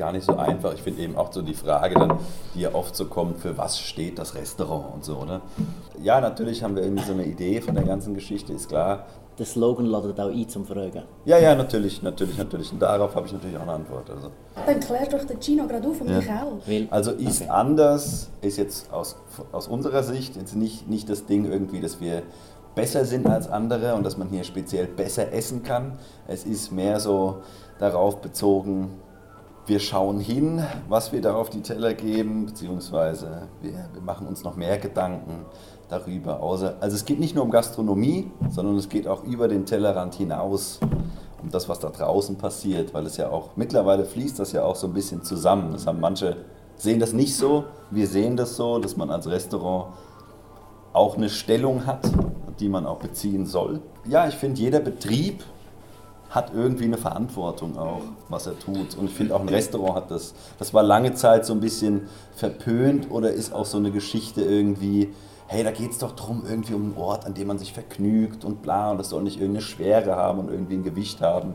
gar nicht so einfach. Ich finde eben auch so die Frage dann, die ja oft so kommt, für was steht das Restaurant und so, oder? Ja, natürlich haben wir irgendwie so eine Idee von der ganzen Geschichte, ist klar. Der Slogan ladet auch ein zum Fragen. Ja, ja, natürlich, natürlich, natürlich. Und darauf habe ich natürlich auch eine Antwort. Also. Dann klär doch den Gino gerade auf und Ja. mich auch. Also ist Okay. anders, ist jetzt aus, aus unserer Sicht jetzt nicht, nicht das Ding irgendwie, dass wir besser sind als andere und dass man hier speziell besser essen kann. Es ist mehr so darauf bezogen, wir schauen hin, was wir da auf die Teller geben, beziehungsweise wir, wir machen uns noch mehr Gedanken darüber. Also es geht nicht nur um Gastronomie, sondern es geht auch über den Tellerrand hinaus um das, was da draußen passiert, weil es ja auch, mittlerweile fließt das ja auch so ein bisschen zusammen. Das haben manche, sehen das nicht so, wir sehen das so, dass man als Restaurant auch eine Stellung hat, die man auch beziehen soll. Ja, ich finde, jeder Betrieb hat irgendwie eine Verantwortung auch, was er tut. Und ich finde auch ein Restaurant hat das. Das war lange Zeit so ein bisschen verpönt oder ist auch so eine Geschichte irgendwie, hey, da geht es doch drum irgendwie um einen Ort, an dem man sich vergnügt und bla und das soll nicht irgendeine Schwere haben und irgendwie ein Gewicht haben.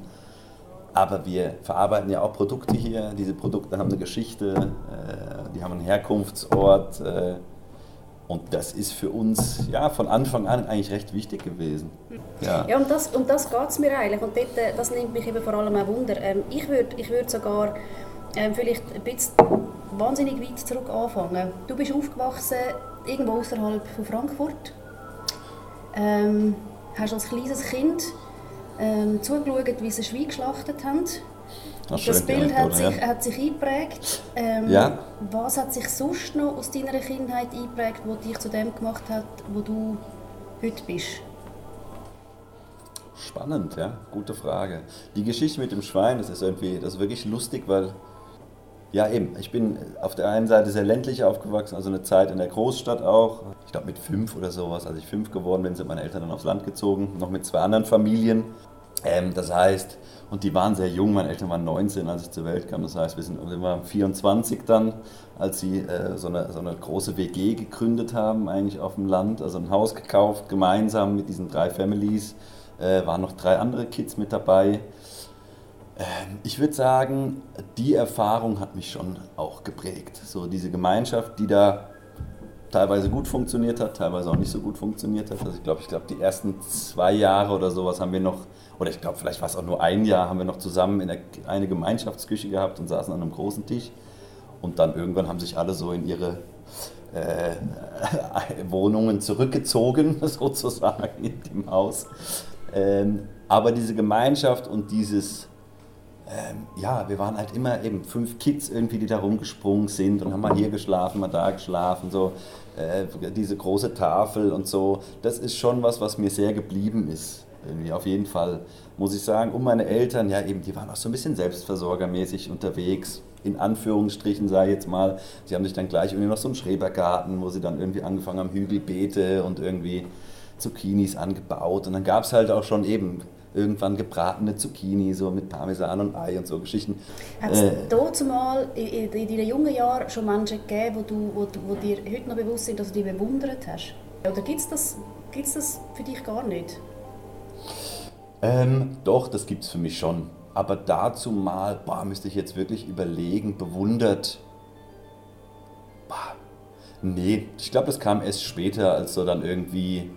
Aber wir verarbeiten ja auch Produkte hier. Diese Produkte haben eine Geschichte, äh, die haben einen Herkunftsort. Äh, und das ist für uns ja, von Anfang an eigentlich recht wichtig gewesen. Ja. Ja, und das, um das geht es mir eigentlich. Und dort, äh, das nimmt mich eben vor allem auch Wunder. Ähm, ich würde ich würd sogar ähm, vielleicht ein bisschen wahnsinnig weit zurück anfangen. Du bist aufgewachsen irgendwo außerhalb von Frankfurt. Ähm, hast als kleines Kind ähm, zugeschaut, wie sie ein Schwein geschlachtet haben. Das die Bild hat Anekdote, sich, ja. hat sich eingeprägt. Ähm, Ja. Was hat sich sonst noch aus deiner Kindheit eingeprägt, was dich zu dem gemacht hat, wo du heute bist? Spannend, ja, gute Frage. Die Geschichte mit dem Schwein, das ist irgendwie, das ist wirklich lustig, weil, ja eben, ich bin auf der einen Seite sehr ländlich aufgewachsen, also eine Zeit in der Großstadt auch. Ich glaube mit fünf oder sowas, als ich fünf geworden bin, sind meine Eltern dann aufs Land gezogen, noch mit zwei anderen Familien. Ähm, das heißt, und die waren sehr jung, meine Eltern waren 19, als ich zur Welt kam. Das heißt, wir sind wir waren 24 dann, als sie äh, so, eine, so eine große WG gegründet haben, eigentlich auf dem Land. Also ein Haus gekauft, gemeinsam mit diesen drei Families. Äh, waren noch drei andere Kids mit dabei. Ähm, ich würde sagen, die Erfahrung hat mich schon auch geprägt. So diese Gemeinschaft, die da teilweise gut funktioniert hat, teilweise auch nicht so gut funktioniert hat. Also ich glaube, ich glaube, die ersten zwei Jahre oder sowas haben wir noch, oder ich glaube, vielleicht war es auch nur ein Jahr, haben wir noch zusammen in der, eine Gemeinschaftsküche gehabt und saßen an einem großen Tisch. Und dann irgendwann haben sich alle so in ihre äh, Wohnungen zurückgezogen, sozusagen in dem Haus. Ähm, aber diese Gemeinschaft und dieses, ähm, ja, wir waren halt immer eben fünf Kids irgendwie, die da rumgesprungen sind und haben mal hier geschlafen, mal da geschlafen, so äh, diese große Tafel und so. Das ist schon was, was mir sehr geblieben ist. Irgendwie auf jeden Fall, muss ich sagen. Und meine Eltern, ja eben, die waren auch so ein bisschen selbstversorgermäßig unterwegs. In Anführungsstrichen, ich jetzt mal. Sie haben sich dann gleich irgendwie noch so einen Schrebergarten, wo sie dann irgendwie angefangen haben, Hügelbeete und irgendwie Zucchinis angebaut. Und dann gab es halt auch schon eben irgendwann gebratene Zucchini, so mit Parmesan und Ei und so Geschichten. Hat es Äh, dazu mal in, in, in deinen jungen Jahren schon Menschen gegeben, wo, du, wo, wo dir heute noch bewusst sind, dass du die bewundert hast? Oder gibt es das, gibt's das für dich gar nicht? Ähm, doch, das gibt es für mich schon. Aber dazu mal, boah, müsste ich jetzt wirklich überlegen, bewundert. Boah, nee, ich glaube, das kam erst später, als so dann irgendwie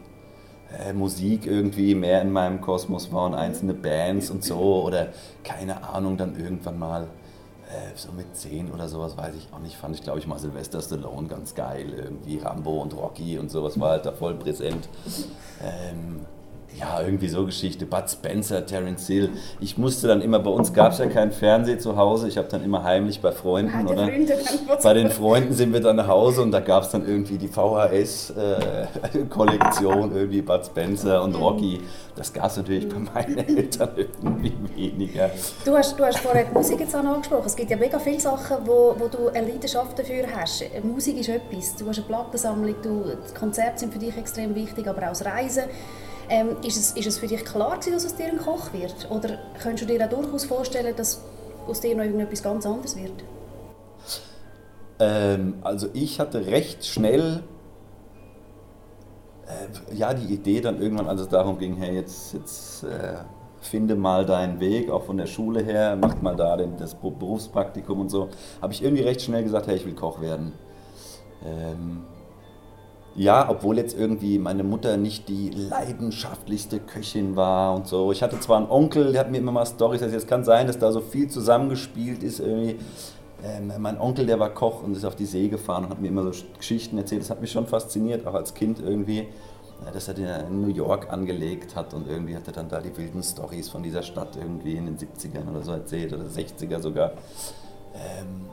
äh, Musik irgendwie mehr in meinem Kosmos war und einzelne Bands und so. Oder keine Ahnung, dann irgendwann mal äh, so mit 10 oder sowas, weiß ich auch nicht, fand ich, glaube ich, mal Sylvester Stallone ganz geil. Irgendwie Rambo und Rocky und sowas war halt da voll präsent. Ähm, ja, irgendwie so Geschichte. Bud Spencer, Terence Hill. Ich musste dann immer, bei uns gab es ja keinen Fernseher zu Hause. Ich habe dann immer heimlich bei Freunden oder Freunde bei den Freunden sind wir dann nach Hause und da gab es dann irgendwie die VHS-Kollektion, irgendwie Bud Spencer und Rocky. Das gab es natürlich bei meinen Eltern irgendwie weniger. Du hast, du hast vorher die Musik jetzt angesprochen. Es gibt ja mega viele Sachen, wo, wo du eine Leidenschaft dafür hast. Musik ist etwas. Du hast eine Plattensammlung, du, Konzerte sind für dich extrem wichtig, aber auch das Reisen. Ähm, ist, es, ist es für dich klar gewesen, dass aus dir ein Koch wird? Oder könntest du dir auch durchaus vorstellen, dass aus dir noch irgendetwas ganz anderes wird? Ähm, also ich hatte recht schnell äh, ja, die Idee dann irgendwann, als es darum ging, hey, jetzt, jetzt äh, finde mal deinen Weg, auch von der Schule her, mach mal da den, das Berufspraktikum und so, habe ich irgendwie recht schnell gesagt, hey, ich will Koch werden. Ähm, ja, obwohl jetzt irgendwie meine Mutter nicht die leidenschaftlichste Köchin war und so. Ich hatte zwar einen Onkel, der hat mir immer mal Storys erzählt. Es kann sein, dass da so viel zusammengespielt ist irgendwie. Ähm, mein Onkel, der war Koch und ist auf die See gefahren und hat mir immer so Geschichten erzählt. Das hat mich schon fasziniert, auch als Kind irgendwie dass er in New York angelegt hat und irgendwie hat er dann da die wilden Stories von dieser Stadt irgendwie in den 70ern oder so erzählt oder 60er sogar. Ähm,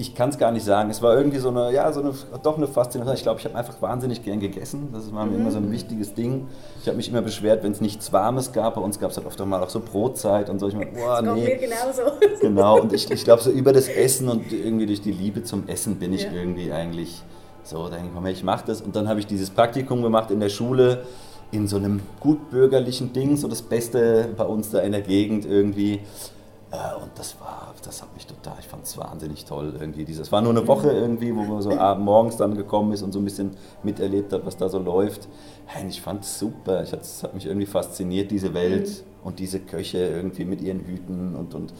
ich kann es gar nicht sagen. Es war irgendwie so eine, ja, so eine, doch eine Faszination. Ich glaube, ich habe einfach wahnsinnig gern gegessen. Das war mir mhm. immer so ein wichtiges Ding. Ich habe mich immer beschwert, wenn es nichts Warmes gab. Bei uns gab es halt oft auch mal auch so Brotzeit und so. Ich meine, boah, das nee. mir genauso. Genau, und ich, ich glaube, so über das Essen und irgendwie durch die Liebe zum Essen bin ich ja. irgendwie eigentlich so, dann komm, ich mache das. Und dann habe ich dieses Praktikum gemacht in der Schule, in so einem gutbürgerlichen Ding, so das Beste bei uns da in der Gegend irgendwie. Äh, und das war, das hat mich total, ich fand es wahnsinnig toll irgendwie. Es war nur eine Woche irgendwie, wo man so morgens dann gekommen ist und so ein bisschen miterlebt hat, was da so läuft. Hey, ich fand es super, es hat mich irgendwie fasziniert, diese Welt und diese Köche irgendwie mit ihren Hüten und, und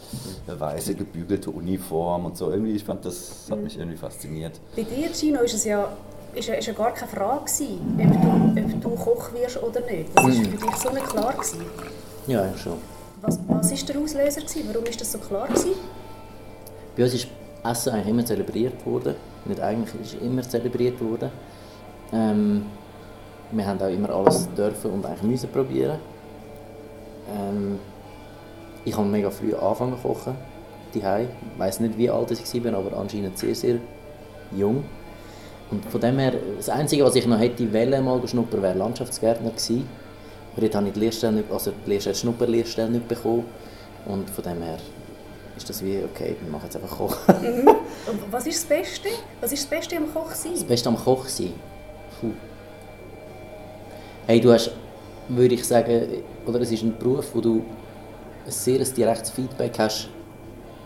weiße gebügelte Uniform und so. Irgendwie, ich fand das hat mich irgendwie fasziniert. Bei dir, Gino, ist es ja, ist ja, ist ja gar keine Frage gewesen, ob du, ob du Koch wirst oder nicht. Das war mhm. für dich so nicht klar. Gewesen. Ja, schon. Was war der Auslöser? Gewesen? Warum ist das so klar? Gewesen? Bei uns ist Essen eigentlich immer zelebriert worden. Nicht eigentlich, ist immer zelebriert worden. Ähm, wir haben auch immer alles dürfen und eigentlich müssen probieren. Ähm, ich habe mega früh angefangen zu kochen, Ich weiß nicht, wie alt ich war, aber anscheinend sehr, sehr jung. Und von dem her, das Einzige, was ich noch hätte wollen, mal schnuppern, wäre Landschaftsgärtner gewesen. Aber dort habe ich die Lehrstelle nicht, also die Lehrstelle, Schnupperlehrstelle nicht bekommen. Und von dem her ist das wie, okay, wir machen jetzt einfach Kochen. Mhm. Was ist das Beste? Was ist das Beste am Koch sein? Das Beste am Koch sein? Puh. Hey, du hast würde ich sagen, oder es ist ein Beruf, wo du ein sehr direktes Feedback hast,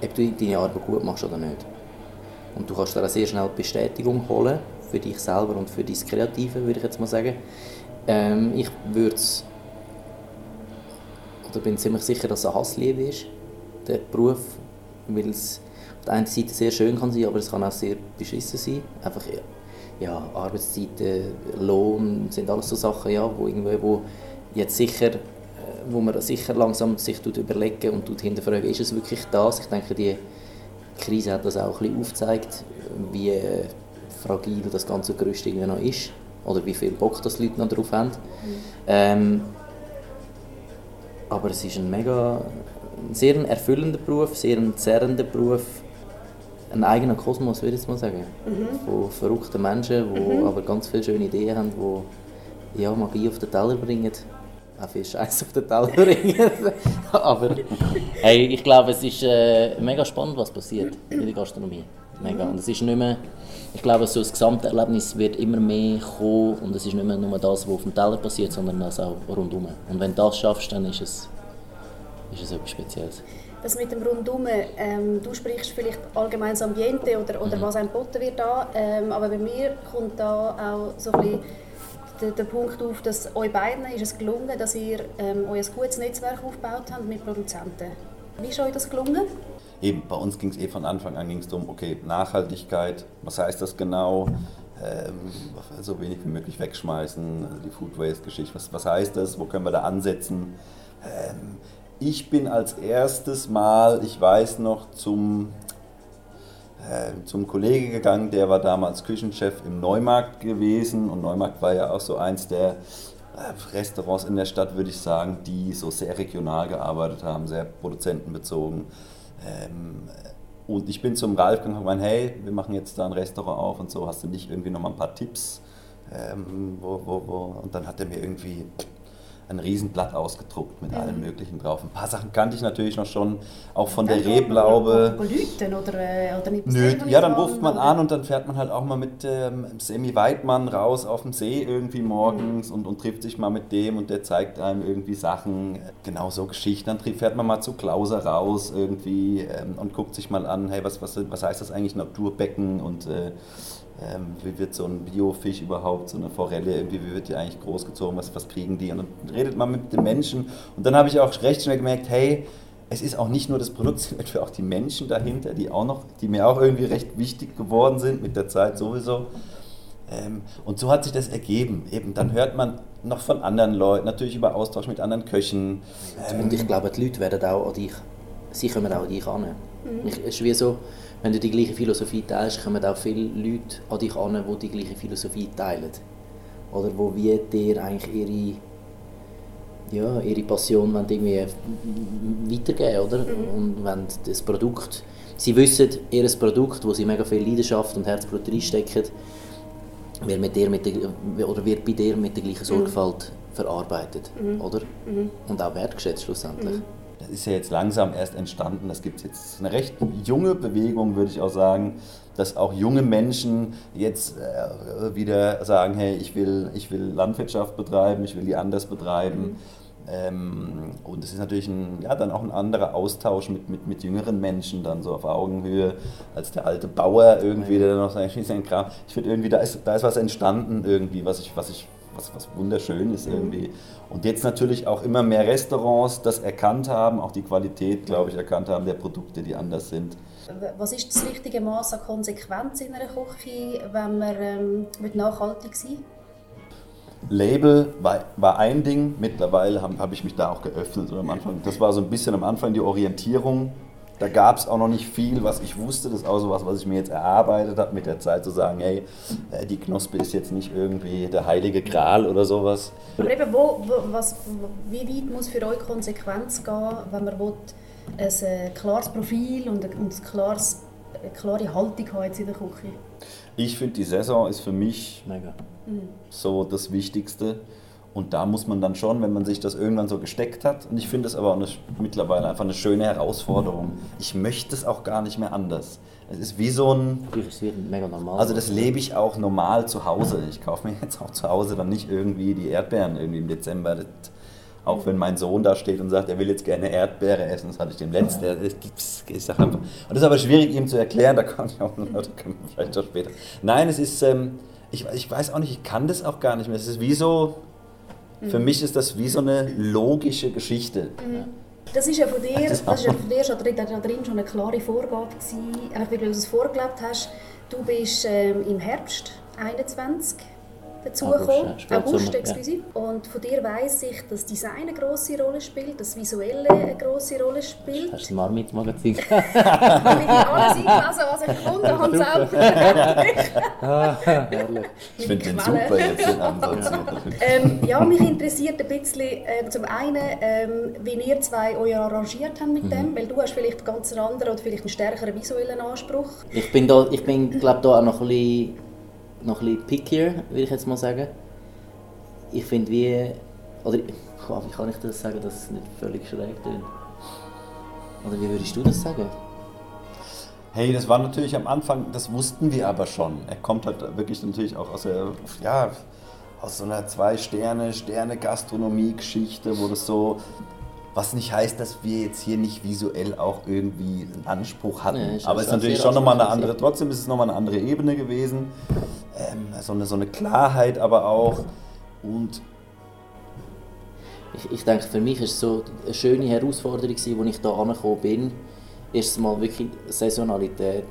ob du deine Arbeit gut machst oder nicht. Und du kannst da sehr schnell Bestätigung holen für dich selber und für dein Kreative, würde ich jetzt mal sagen. Ähm, ich würde oder bin ziemlich sicher, dass es eine Hassliebe ist, der Beruf, weil es auf der einen Seite sehr schön kann sein, aber es kann auch sehr beschissen sein. Einfach, ja, Arbeitszeiten, Lohn, sind alles so Sachen, ja, wo irgendwo, wo jetzt sicher, äh, wo man sicher langsam sich überlegen und hinterfragen, ist es wirklich das? Ich denke, die Krise hat das auch ein bisschen aufgezeigt, wie äh, fragil das ganze Gerüst irgendwie noch ist oder wie viel Bock das die Leute noch drauf haben. Mhm. Ähm, aber es ist ein mega, ein sehr erfüllender Beruf, sehr ein zerrender Beruf, ein eigener Kosmos, würde ich mal sagen. Mhm. Von verrückten Menschen, die mhm. aber ganz viele schöne Ideen haben, die ja, Magie auf den Teller bringen auch viel Scheiß auf den Teller bringen. Aber hey, ich glaube, es ist äh, mega spannend, was passiert in der Gastronomie. Mega. Und es ist nicht mehr, ich glaube, so das Gesamterlebnis wird immer mehr kommen und es ist nicht mehr nur das, was auf dem Teller passiert, sondern das auch rundum. Und wenn du das schaffst, dann ist es, ist es etwas Spezielles. Das mit dem Rundum, ähm, du sprichst vielleicht allgemein das Ambiente oder, oder mhm. was einem geboten wird da, ähm, aber bei mir kommt da auch so ein bisschen der, der Punkt auf, dass euch beiden ist es gelungen, dass ihr ähm, euer gutes Netzwerk aufgebaut habt mit Produzenten. Wie ist euch das gelungen? Eben, bei uns ging es eh von Anfang an ging's darum, okay, Nachhaltigkeit, was heißt das genau? Ähm, so wenig wie möglich wegschmeißen, also die Food Waste-Geschichte, was, was heißt das, wo können wir da ansetzen? Ähm, ich bin als erstes Mal, ich weiß noch, zum äh, zum Kollege gegangen, der war damals Küchenchef im Neumarkt gewesen und Neumarkt war ja auch so eins der äh, Restaurants in der Stadt, würde ich sagen, die so sehr regional gearbeitet haben, sehr produzentenbezogen. Ähm, und ich bin zum Ralf gegangen und gemeint, hey, wir machen jetzt da ein Restaurant auf und so, hast du nicht irgendwie noch mal ein paar Tipps? Ähm, wo, wo, wo? Und dann hat er mir irgendwie ein Riesenblatt ausgedruckt mit mhm. allem Möglichen drauf. Ein paar Sachen kannte ich natürlich noch schon, auch von der Rehblaube. Leuten oder, äh, oder nicht Nö, ja, dann ruft man an und dann fährt man halt auch mal mit ähm, Semi Weidmann raus auf dem See irgendwie morgens mhm. und, und trifft sich mal mit dem und der zeigt einem irgendwie Sachen, genau so Geschichten. Dann fährt man mal zu Klauser raus irgendwie ähm, und guckt sich mal an, hey, was, was, was heißt das eigentlich Naturbecken und äh, ähm, wie wird so ein Biofisch überhaupt, so eine Forelle, irgendwie, wie wird die eigentlich großgezogen, was, was kriegen die? Und dann redet man mit den Menschen. Und dann habe ich auch recht schnell gemerkt, hey, es ist auch nicht nur das Produkt, sondern auch die Menschen dahinter, die auch noch, die mir auch irgendwie recht wichtig geworden sind mit der Zeit sowieso. Ähm, und so hat sich das ergeben. Eben, dann hört man noch von anderen Leuten, natürlich über Austausch mit anderen Köchen. Ähm, und ich glaube, die Leute werden auch an dich, sie kommen auch an dich an. Mhm. es ist wie so, wenn du die gleiche Philosophie teilst, kommen auch viele Leute an dich an, die die gleiche Philosophie teilen. Oder wo wie dir eigentlich ihre, ja, ihre Passion irgendwie weitergeben oder? Mhm. Und wenn das Produkt, sie wissen, ihr Produkt, wo sie mega viel Leidenschaft und Herzblut reinstecken, wird, mit dir mit der, oder wird bei dir mit der gleichen mhm. Sorgfalt mhm. verarbeitet. Mhm. Oder? Mhm. Und auch wertgeschätzt schlussendlich. Das ist ja jetzt langsam erst entstanden. Das gibt jetzt eine recht junge Bewegung, würde ich auch sagen, dass auch junge Menschen jetzt äh, wieder sagen, hey, ich will, ich will Landwirtschaft betreiben, ich will die anders betreiben. Mhm. Ähm, und es ist natürlich ein, ja, dann auch ein anderer Austausch mit, mit, mit jüngeren Menschen, dann so auf Augenhöhe, als der alte Bauer irgendwie, der noch sein Kram. Ich finde irgendwie, da ist, da ist was entstanden irgendwie, was ich, was ich was, was wunderschön ist irgendwie. Und jetzt natürlich auch immer mehr Restaurants das erkannt haben, auch die Qualität, glaube ich, erkannt haben der Produkte, die anders sind. Was ist das richtige Maß an Konsequenz in einer Küche, wenn man ähm, nachhaltig sein Label war, war ein Ding, mittlerweile habe hab ich mich da auch geöffnet. am Anfang, das war so ein bisschen am Anfang die Orientierung da gab es auch noch nicht viel, was ich wusste. Das ist auch so was, was ich mir jetzt erarbeitet habe mit der Zeit, zu sagen, hey, äh, die Knospe ist jetzt nicht irgendwie der heilige Gral oder sowas. Aber eben, wo, wo, was, wie weit muss für euch Konsequenz gehen, wenn man will, ein äh, klares Profil und ein, klares, eine klare Haltung hat in der Küche? Ich finde, die Saison ist für mich Mega. so das Wichtigste. Und da muss man dann schon, wenn man sich das irgendwann so gesteckt hat, und ich finde es aber auch eine, mittlerweile einfach eine schöne Herausforderung. Ich möchte es auch gar nicht mehr anders. Es ist wie so ein. mega normal. Also das lebe ich auch normal zu Hause. Ich kaufe mir jetzt auch zu Hause dann nicht irgendwie die Erdbeeren irgendwie im Dezember. Das, auch wenn mein Sohn da steht und sagt, er will jetzt gerne Erdbeere essen, das hatte ich dem letzten. Ich sag einfach. Und das ist aber schwierig ihm zu erklären, da kann ich auch Leute können vielleicht auch später. Nein, es ist, ähm, ich, ich weiß auch nicht, ich kann das auch gar nicht mehr. Es ist wie so, für mich ist das wie so eine logische Geschichte. Mhm. Das ist ja von dir, das, ist ja von dir schon drin, da drin schon eine klare Vorgabe gewesen, weil du es vorgelebt hast. Du bist ähm, im Herbst 21 dazugekommen. August, ja, August. Ja. Und von dir weiss ich, dass Design eine grosse Rolle spielt, dass Visuelle eine grosse Rolle spielt. Hast du das Marmit-Magazin? ich habe alles eingelesen, was ich gefunden habe, ah, ich finde den super jetzt, ähm, ja, mich interessiert ein bisschen, äh, zum einen, ähm, wie ihr zwei euch arrangiert habt mit mhm. dem, weil du hast vielleicht ganz einen anderen oder vielleicht einen stärkeren visuellen Anspruch. Ich bin, da, ich bin glaube da auch noch ein bisschen noch ein bisschen pickier, würde ich jetzt mal sagen. Ich finde wie, oder wie kann ich das sagen, dass es nicht völlig schräg klingt? Oder wie würdest du das sagen? Hey, das war natürlich am Anfang, das wussten wir aber schon. Er kommt halt wirklich natürlich auch aus der, ja, aus so einer Zwei-Sterne-Sterne-Gastronomie-Geschichte, wo das so was nicht heißt, dass wir jetzt hier nicht visuell auch irgendwie einen Anspruch hatten. Nee, Aber es ist natürlich schon nochmal eine andere, trotzdem ist es nochmal eine andere Ebene gewesen. Ähm, so, eine, so eine Klarheit aber auch. Und ich, ich denke, für mich ist es so eine schöne Herausforderung, als ich hier angekommen bin. Erstens mal wirklich Saisonalität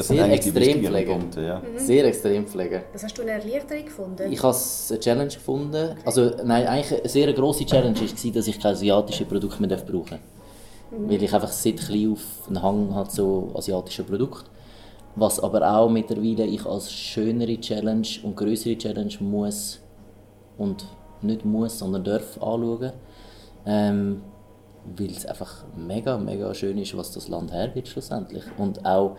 das sehr sind extrem pflegen. Punkte, ja. Mhm. Sehr extrem pflegen. Das hast du eine Erleichterung gefunden? Ich habe eine Challenge gefunden. Okay. Also nein, eigentlich eine sehr grosse Challenge war, dass ich kein asiatisches Produkt mehr brauchen darf. Mhm. Weil ich einfach seit klein auf einen Hang hat so asiatische Produkte. Was aber auch mittlerweile ich als schönere Challenge und größere Challenge muss und nicht muss, sondern darf anschauen. Ähm, weil es einfach mega, mega schön ist, was das Land hergibt schlussendlich. Und auch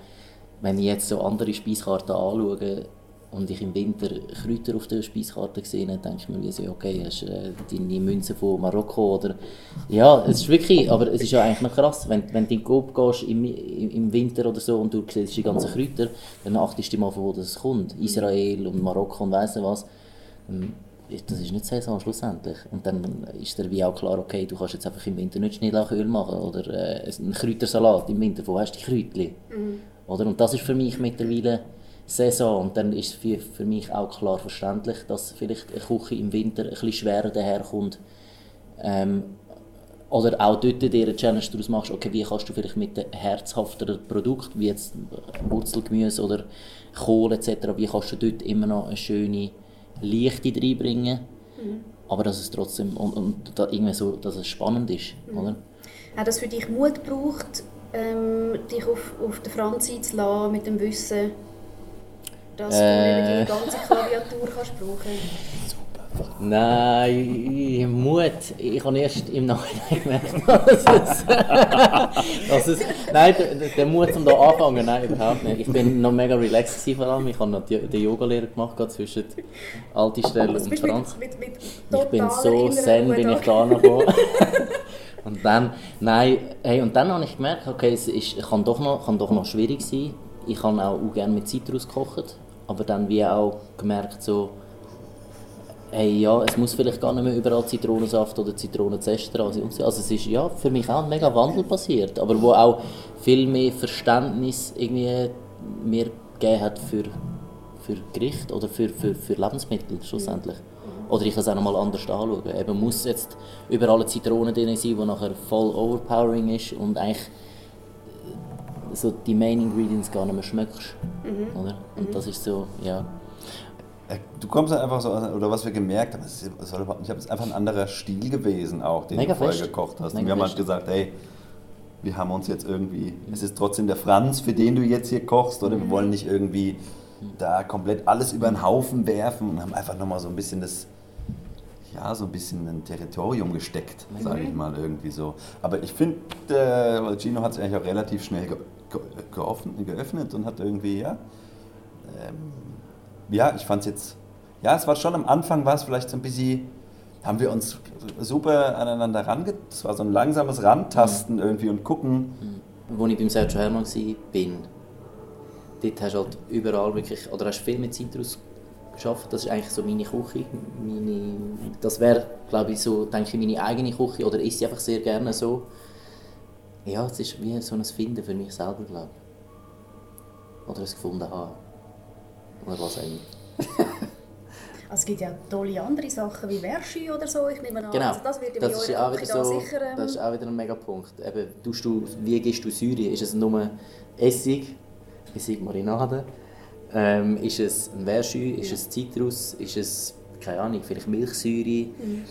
wenn ich jetzt so andere Speiskarten anschaue und ich im Winter Kräuter auf der Speiskarte sehe, dann denke ich mir wie so, okay, hast du äh, deine Münze von Marokko oder... Ja, es ist wirklich, aber es ist ja eigentlich noch krass, wenn, wenn du in Coop gehst im, im Winter oder so und du siehst die ganzen Kräuter, dann achtest du mal, von wo das kommt. Israel und Marokko und weiss was. Das ist nicht Saison schlussendlich. Und dann ist dir wie auch klar, okay, du kannst jetzt einfach im Winter nicht Schnittlauchöl machen oder äh, einen Kräutersalat im Winter, wo hast du die Kräutchen? Mhm. Oder? Und das ist für mich mittlerweile Saison. Und dann ist für, für mich auch klar verständlich, dass vielleicht eine Küche im Winter ein bisschen schwerer daherkommt. Ähm, oder auch dort dir eine Challenge daraus machst, okay, wie kannst du vielleicht mit herzhafteren Produkten, wie jetzt Wurzelgemüse oder Kohl etc., wie kannst du dort immer noch eine schöne Lichte reinbringen, mhm. aber dass es trotzdem, und, und da irgendwie so, dass es spannend ist, mhm. oder? Hat das für dich Mut gebraucht, ähm, dich auf, auf den Franz einzulassen, mit dem Wissen, dass äh, du die ganze Klaviatur kannst brauchen Nein, Mut. Ich habe erst im Nachhinein gemerkt, dass es. dass es nein, der, der Mut, um da anfangen, nein, überhaupt nicht. Ich bin noch mega relaxed vor allem. Ich habe noch die, den Yoga-Lehrer gemacht, zwischen Altistelle und Franz. Mit, mit, mit ich bin so zen, bin ich da noch Und dann, nein, hey, und dann habe ich gemerkt, okay, es ist, kann, doch noch, kann doch noch schwierig sein. Ich habe auch, gerne mit Zitrus gekocht, aber dann wie auch gemerkt, so, hey, ja, es muss vielleicht gar nicht mehr überall Zitronensaft oder Zitronenzest dran sein. Also es ist ja für mich auch ein mega Wandel passiert, aber wo auch viel mehr Verständnis irgendwie mir gegeben hat für, für Gericht oder für, für, für Lebensmittel schlussendlich. Oder ich kann es auch nochmal anders anschauen. Eben muss jetzt überall Zitronen drin sein, die nachher voll overpowering ist und eigentlich so die Main Ingredients gar nicht mehr schmeckst. Mhm. Oder? Und mhm. das ist so, ja. Äh, du kommst halt einfach so, oder was wir gemerkt haben, es ist, einfach ein anderer Stil gewesen auch, den Mega du vorher gekocht hast. Mega und wir haben halt gesagt, hey, wir haben uns jetzt irgendwie, es ist trotzdem der Franz, für den du jetzt hier kochst, oder wir wollen nicht irgendwie da komplett alles über den Haufen werfen und haben einfach nochmal so ein bisschen das, ja, so ein bisschen ein Territorium gesteckt, sage ich mal irgendwie so. Aber ich finde, äh, Gino hat es eigentlich auch relativ schnell ge ge geöffnet und hat irgendwie, ja, ähm, ja, ich fand es jetzt, ja, es war schon am Anfang, war es vielleicht so ein bisschen, haben wir uns super aneinander range, es war so ein langsames Rantasten mhm. irgendwie und gucken. Mhm. Als ich beim Sergio Hermann war, bin, dort hast du halt überall wirklich, oder hast viel mit Zitrus geschafft. Das ist eigentlich so meine Küche. Meine, das wäre, glaube ich, so, denke ich, meine eigene Küche oder ist sie einfach sehr gerne so. Ja, es ist wie so ein Finden für mich selber, glaube ich. Oder es gefunden haben. Oder was auch immer. Also es gibt ja tolle andere Sachen wie Verschi oder so. Ich nehme an, genau. also das wird das ist auch wieder so, sicher... Ähm... Das ist auch wieder ein Megapunkt. Eben, du, wie gibst du Säure? Ist es nur Essig, Essig Marinade? Ähm, ist es ein Verschü? Ist es Zitrus? Ist es, keine Ahnung, vielleicht Milchsäure? Mhm.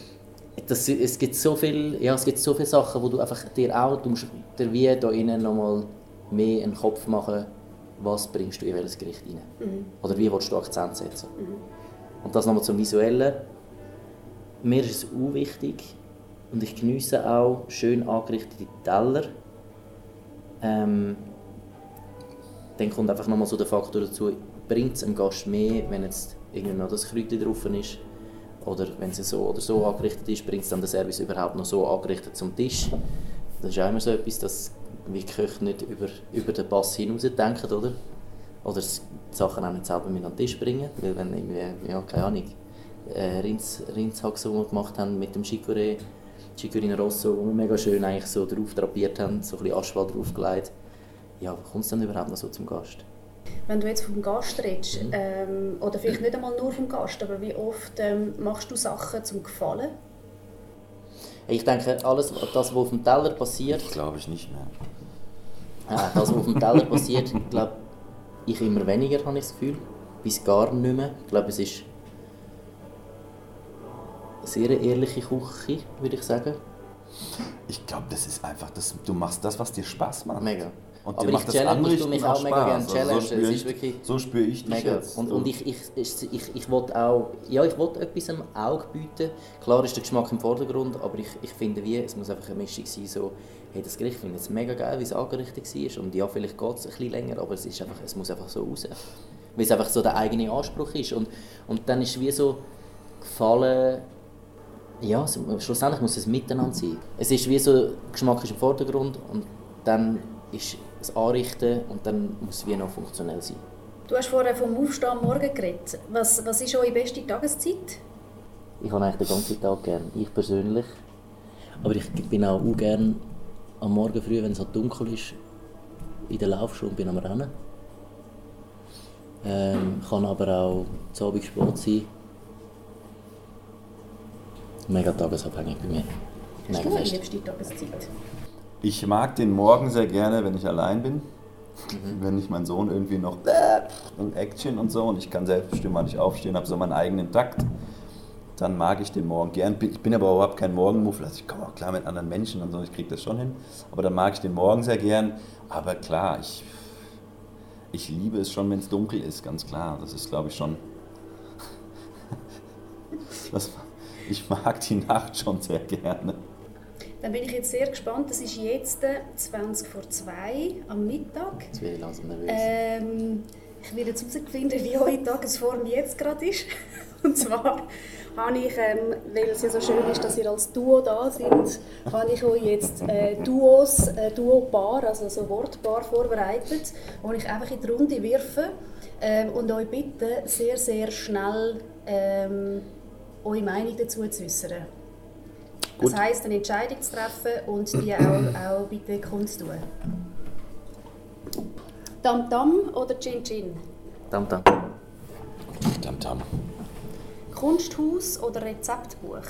Das, es, gibt so viel, ja, es gibt so viele Sachen, wo du einfach dir auch, du musst dir wie da innen nochmal mehr einen Kopf machen, was bringst du in welches Gericht rein. Mhm. Oder wie willst du Akzent setzen. Mhm. Und das nochmal zum Visuellen. Mir ist es auch wichtig und ich genieße auch schön angerichtete Teller. Ähm, dann kommt einfach nochmal so der Faktor dazu, bringt es einem Gast mehr, wenn jetzt irgendwie noch das Kräutchen drauf ist. Oder wenn es so oder so angerichtet ist, bringt es dann den Service überhaupt noch so angerichtet zum Tisch. Das ist auch immer so etwas, dass wir Köche nicht über, über den Pass hinaus denken, oder? Oder die Sachen auch nicht selber mit an den Tisch bringen. Weil wenn irgendwie, ja, keine Ahnung, äh, Rinds, Rindshaxe, die wir gemacht haben mit dem Chicorée, Chicorino Rosso, wo wir mega schön eigentlich so drauf drapiert haben, so ein bisschen Aschwald draufgelegt. Ja, kommt es dann überhaupt noch so zum Gast? Wenn du jetzt vom Gast redest, mhm. ähm, oder vielleicht nicht einmal nur vom Gast, aber wie oft ähm, machst du Sachen zum Gefallen? Ich denke, alles, das, was auf dem Teller passiert... Glaube ich nicht mehr. Ah, das, was auf dem Teller passiert, glaube ich immer weniger, habe ich das Gefühl. Bis gar nicht mehr. Ich glaube, es ist eine sehr ehrliche Küche, würde ich sagen. Ich glaube, das ist einfach, das, du machst das, was dir Spaß macht. Mega. Und aber ich challenge mich, mich auch mega gerne challenge. Also so, spüre so spüre ich dich mega. jetzt. Und, und ich, ich, ich, ich, ich will auch, ja, ich will etwas am Auge bieten. Klar ist der Geschmack im Vordergrund, aber ich, ich finde, wie, es muss einfach eine Mischung sein, so, hey, das Gericht finde ich jetzt mega geil, wie es angerichtet war. Und ja, vielleicht geht es ein bisschen länger, aber es, ist einfach, es muss einfach so raus. Weil es einfach so der eigene Anspruch ist. Und, und dann ist wie so gefallen, ja, schlussendlich muss es miteinander sein. Es ist wie so, Geschmack ist im Vordergrund und dann ist das Anrichten und dann muss es wie noch funktionell sein. Du hast vorher vom Aufstehen am Morgen geredet. Was, was ist eure beste Tageszeit? Ich habe eigentlich den ganzen Tag gern, ich persönlich. Aber ich bin auch, auch gern am Morgen früh, wenn es halt dunkel ist, in der Laufschuhe und bin am Rennen. Ähm, kann aber auch zu Abend Sport sein. Mega tagesabhängig bei mir. Hast Mega du eine liebste Tageszeit? Ich mag den Morgen sehr gerne, wenn ich allein bin. Wenn ich meinen Sohn irgendwie noch und Action und so und ich kann selbstbestimmt mal nicht aufstehen, habe so meinen eigenen Takt, dann mag ich den Morgen gern. Ich bin aber überhaupt kein Morgenmuffel, also ich komme auch klar mit anderen Menschen und so, ich kriege das schon hin. Aber dann mag ich den Morgen sehr gern. Aber klar, ich, ich liebe es schon, wenn es dunkel ist, ganz klar. Das ist, glaube ich, schon. Ich mag die Nacht schon sehr gerne. Dann bin ich jetzt sehr gespannt. Es ist jetzt äh, 20 vor 2 am Mittag. Jetzt werde ich langsam nervös. Ähm, ich will jetzt herausfinden, wie eure Tagesform jetzt gerade ist. Und zwar habe ich, ähm, weil es ja so schön ist, dass ihr als Duo da sind, habe ich euch jetzt äh, Duos, äh, Duo-Paar, also so Wortpaar vorbereitet, wo ich einfach in die Runde wirfe ähm, und euch bitte, sehr, sehr schnell ähm, eure Meinung dazu zu äußern. Das Gut. heisst, eine Entscheidung zu treffen und die auch, auch bitte kundzutun. Tam Tam oder Chin Chin? Tam, tam. Tam Tam. Kunsthaus oder Rezeptbuch?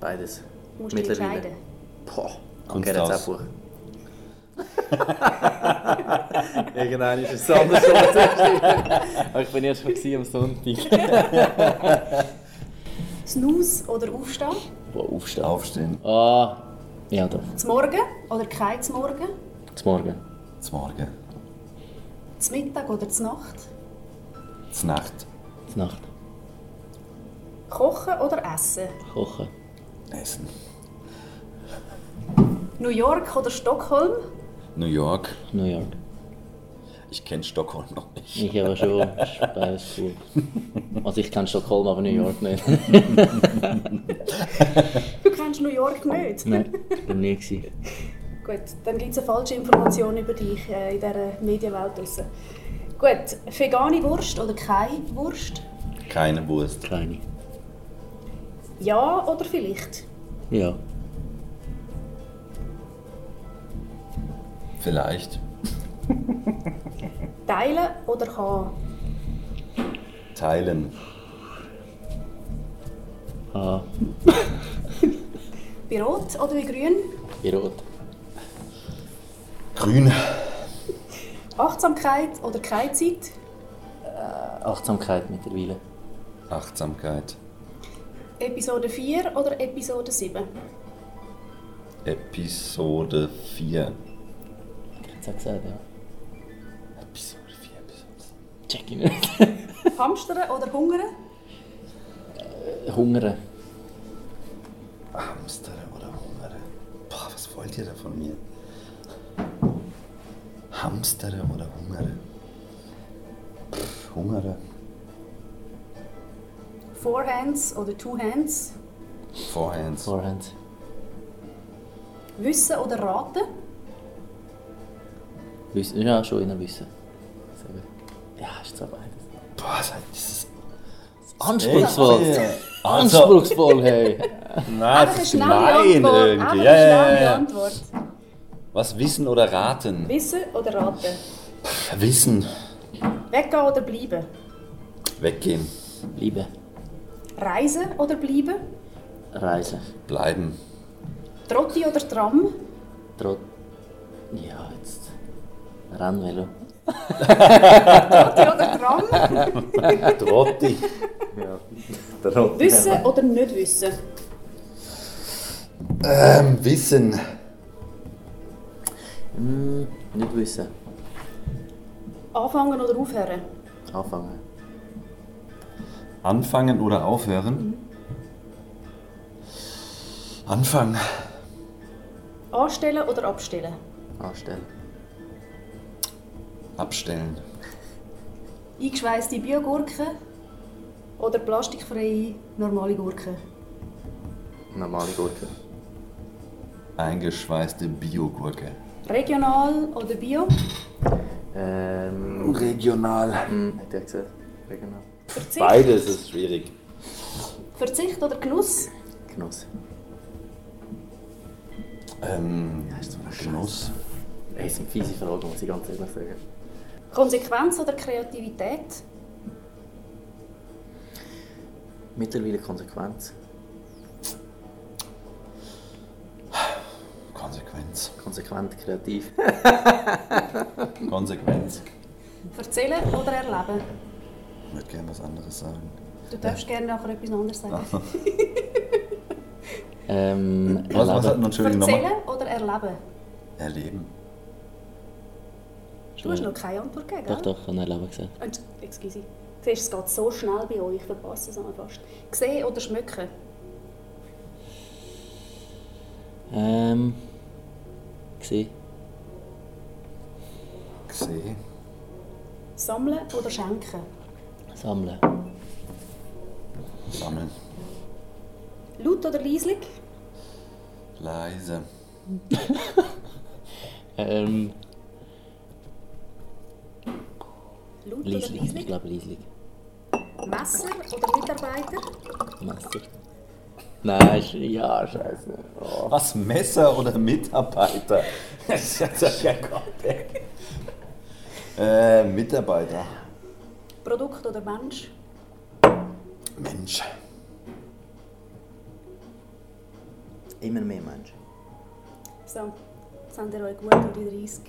Beides. Du musst dich entscheiden. Boah, Kunsthaus. okay, Rezeptbuch. Irgendwann ist es anders Aber ich bin erst schon gewesen am Sonntag. Snooze oder Aufstehen? Aufstehen. Aufstehen. Ah, ja doch. Zum Morgen oder kein zum Morgen? Zum Morgen. Zum Morgen. Zum Mittag oder zur Nacht? Zur Nacht. Zur Nacht. Kochen oder essen? Kochen. Essen. New York oder Stockholm? New York. New York. Ich kenne Stockholm noch nicht. Ich aber schon. Ist cool. Also ich kenne Stockholm, aber New York nicht. Du kennst New York nicht? Nein, ich bin nie gewesen. Gut, dann gibt es eine falsche Information über dich äh, in dieser Medienwelt draussen. Gut, vegane Wurst oder keine Wurst? Keine Wurst. Keine. Ja oder vielleicht? Ja. Vielleicht. Teilen oder haben? Teilen. Ah, Bei Rot oder bei Grün? bei Rot. Grün. Achtsamkeit oder keine Zeit? Achtsamkeit mittlerweile. Achtsamkeit. Episode 4 oder Episode 7? Episode 4. Ich hätte es auch gesagt, ja. Episode 4. Episode Check ich nicht. Hamstern oder Hungern? Hungern. Hamster oder Hungere? Boah, was wollt ihr da von mir? Hamster oder Hungere? Pff, Hungere. Four Hands oder Two Hands? Forehands. Forehand. Wissen oder raten? Wissen. Ja, schon in Wissen. Ja, ist zwar beides. Boah, seid dieses. Anspruchsvoll. Also, Anspruchsvoll, hey. Nein, das ist gemein Antwort. irgendwie. Ja, ja, ja. Was wissen oder raten? Wissen oder raten? Wissen. Weggehen oder bleiben? Weggehen. Liebe. Reisen oder bleiben? Reisen. Bleiben. Trotti oder Tram? Trot. Ja, jetzt. Rennvelo. Trotti oder Tram? Trotti. Der Rot. Wissen oder nicht wissen? ähm, Wissen. Hm, nicht wissen. Anfangen oder aufhören? Anfangen. Anfangen oder aufhören? Anfangen. Anstellen oder abstellen? Anstellen. Abstellen. Eingeschweißte Biogurken oder plastikfreie normale Gurken? Normale Gurke. Eingeschweißte Biogurke. Regional oder Bio? Ähm. Regional. Hm, hätte ich gesagt. Regional. Verzicht, Beides ist schwierig. Verzicht oder Genuss? Genuss. Ähm, Genuss. Das sind fiese Fragen, muss ich ganz ehrlich sagen. Konsequenz oder Kreativität? Mittlerweile Konsequenz. Konsequenz. Konsequent, kreativ. Konsequenz. Erzählen oder erleben? Ich würde gerne was anderes sagen. Du darfst gerne nachher etwas anderes sagen. ähm, Was, was hat man? Erzählen oder erleben? Erleben. Du hast noch keine Antwort gegeben, Doch, doch, ich habe erleben gesagt. Und, excuse. Siehst, es geht so schnell bei euch, ich verpasse es einmal fast. Sehen oder schmücken? Ähm. Gesehen. Gesehen. Sammeln oder schenken? Sammeln. Sammeln. Laut oder leislich? Leise. Ähm. Laut oder Ich glaube Lieslig. Messer oder Mitarbeiter? Messer. Nein, ist, ja, scheiße. Oh. Was, Messer oder Mitarbeiter? Das ist ja kein Gott, ey. Äh, Mitarbeiter. Produkt oder Mensch? Mensch. Immer mehr Menschen. So, jetzt haben wir euch gut durch die 30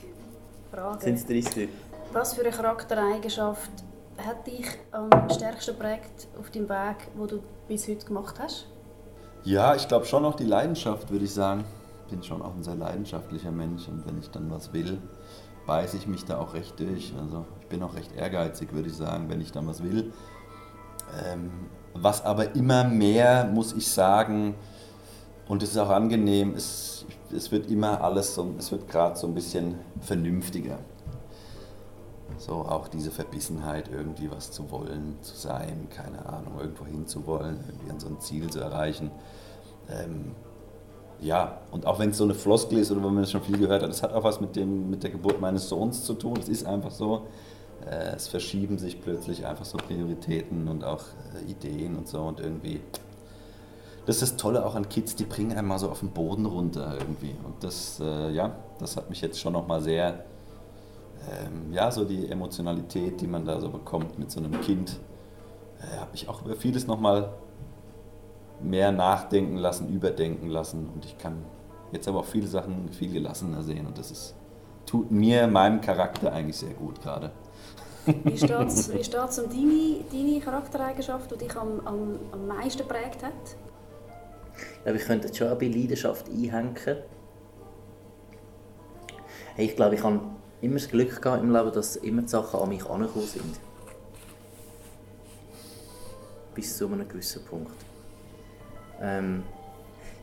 Fragen. Sind es 30 Was für eine Charaktereigenschaft hat dich am stärksten geprägt auf dem Weg, wo du bis heute gemacht hast? Ja, ich glaube schon noch die Leidenschaft, würde ich sagen. Ich bin schon auch ein sehr leidenschaftlicher Mensch und wenn ich dann was will, beiße ich mich da auch recht durch. Also ich bin auch recht ehrgeizig, würde ich sagen, wenn ich dann was will. Ähm, was aber immer mehr, muss ich sagen, und es ist auch angenehm, es, es wird immer alles so, es wird gerade so ein bisschen vernünftiger. So auch diese Verbissenheit, irgendwie was zu wollen, zu sein, keine Ahnung, irgendwo hinzuwollen, irgendwie an so ein Ziel zu erreichen. Ähm, ja, und auch wenn es so eine Floskel ist oder wenn man das schon viel gehört hat, es hat auch was mit, dem, mit der Geburt meines Sohns zu tun. Es ist einfach so. Äh, es verschieben sich plötzlich einfach so Prioritäten und auch äh, Ideen und so und irgendwie. Das ist das Tolle auch an Kids, die bringen einmal so auf den Boden runter irgendwie. Und das, äh, ja, das hat mich jetzt schon nochmal sehr, ähm, ja, so die Emotionalität, die man da so bekommt mit so einem Kind, äh, hat mich auch über vieles nochmal mehr nachdenken lassen, überdenken lassen. Und ich kann jetzt aber auch viele Sachen viel gelassener sehen. Und das ist, tut mir, meinem Charakter eigentlich sehr gut gerade. Wie steht es wie steht's um deine, deine Charaktereigenschaft, die dich am, am, am meisten geprägt hat? Ich glaube, ich könnte jetzt schon auch bei Leidenschaft einhängen. Hey, ich glaube, ich habe immer das Glück gehabt im Leben, dass immer die Sachen an mich angekommen sind. Bis zu einem gewissen Punkt. Ähm,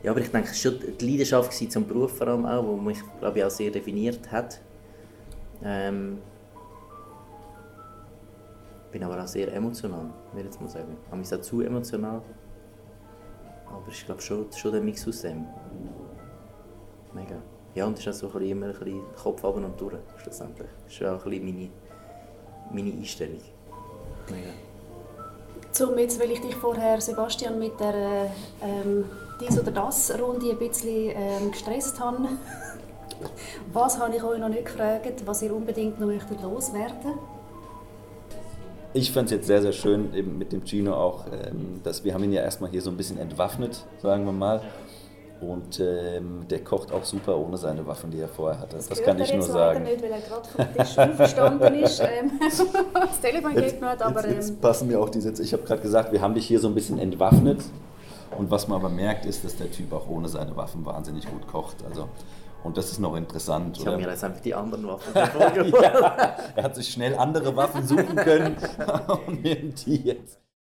ja, aber ich denke, es war schon die Leidenschaft zum Beruf vor allem auch, die mich, glaube ich, auch sehr definiert hat. Ähm, bin aber auch sehr emotional, würde ich jetzt mal sagen. Ich bin auch zu emotional. Aber ich glaube schon, schon der Mix aus dem. Ja, und es ist auch so ein bisschen immer ein bisschen Kopf runter und durch, schlussendlich. Das ist auch ein bisschen meine, meine Einstellung. Mega. Zum jetzt, weil ich dich vorher, Sebastian, mit der äh, ähm, dies oder das Runde ein bisschen ähm, gestresst habe. Was habe ich euch noch nicht gefragt, was ihr unbedingt noch möchtet loswerden? Ich fand es jetzt sehr, sehr schön eben mit dem Gino auch, ähm, dass wir haben ihn ja erstmal hier so ein bisschen entwaffnet, sagen wir mal. Und ähm, der kocht auch super ohne seine Waffen, die er vorher hatte. Das, hört kann ich nur sagen. nicht, weil er gerade vom Tisch aufgestanden ist. Ähm, das Telefon geht nicht, aber jetzt, jetzt ähm, passen mir auch die Sätze. Ich habe gerade gesagt, wir haben dich hier so ein bisschen entwaffnet. Und was man aber merkt, ist, dass der Typ auch ohne seine Waffen wahnsinnig gut kocht. Also, und das ist noch interessant. Ich habe mir jetzt einfach die anderen Waffen ja, er hat sich schnell andere Waffen suchen können und nimmt die jetzt.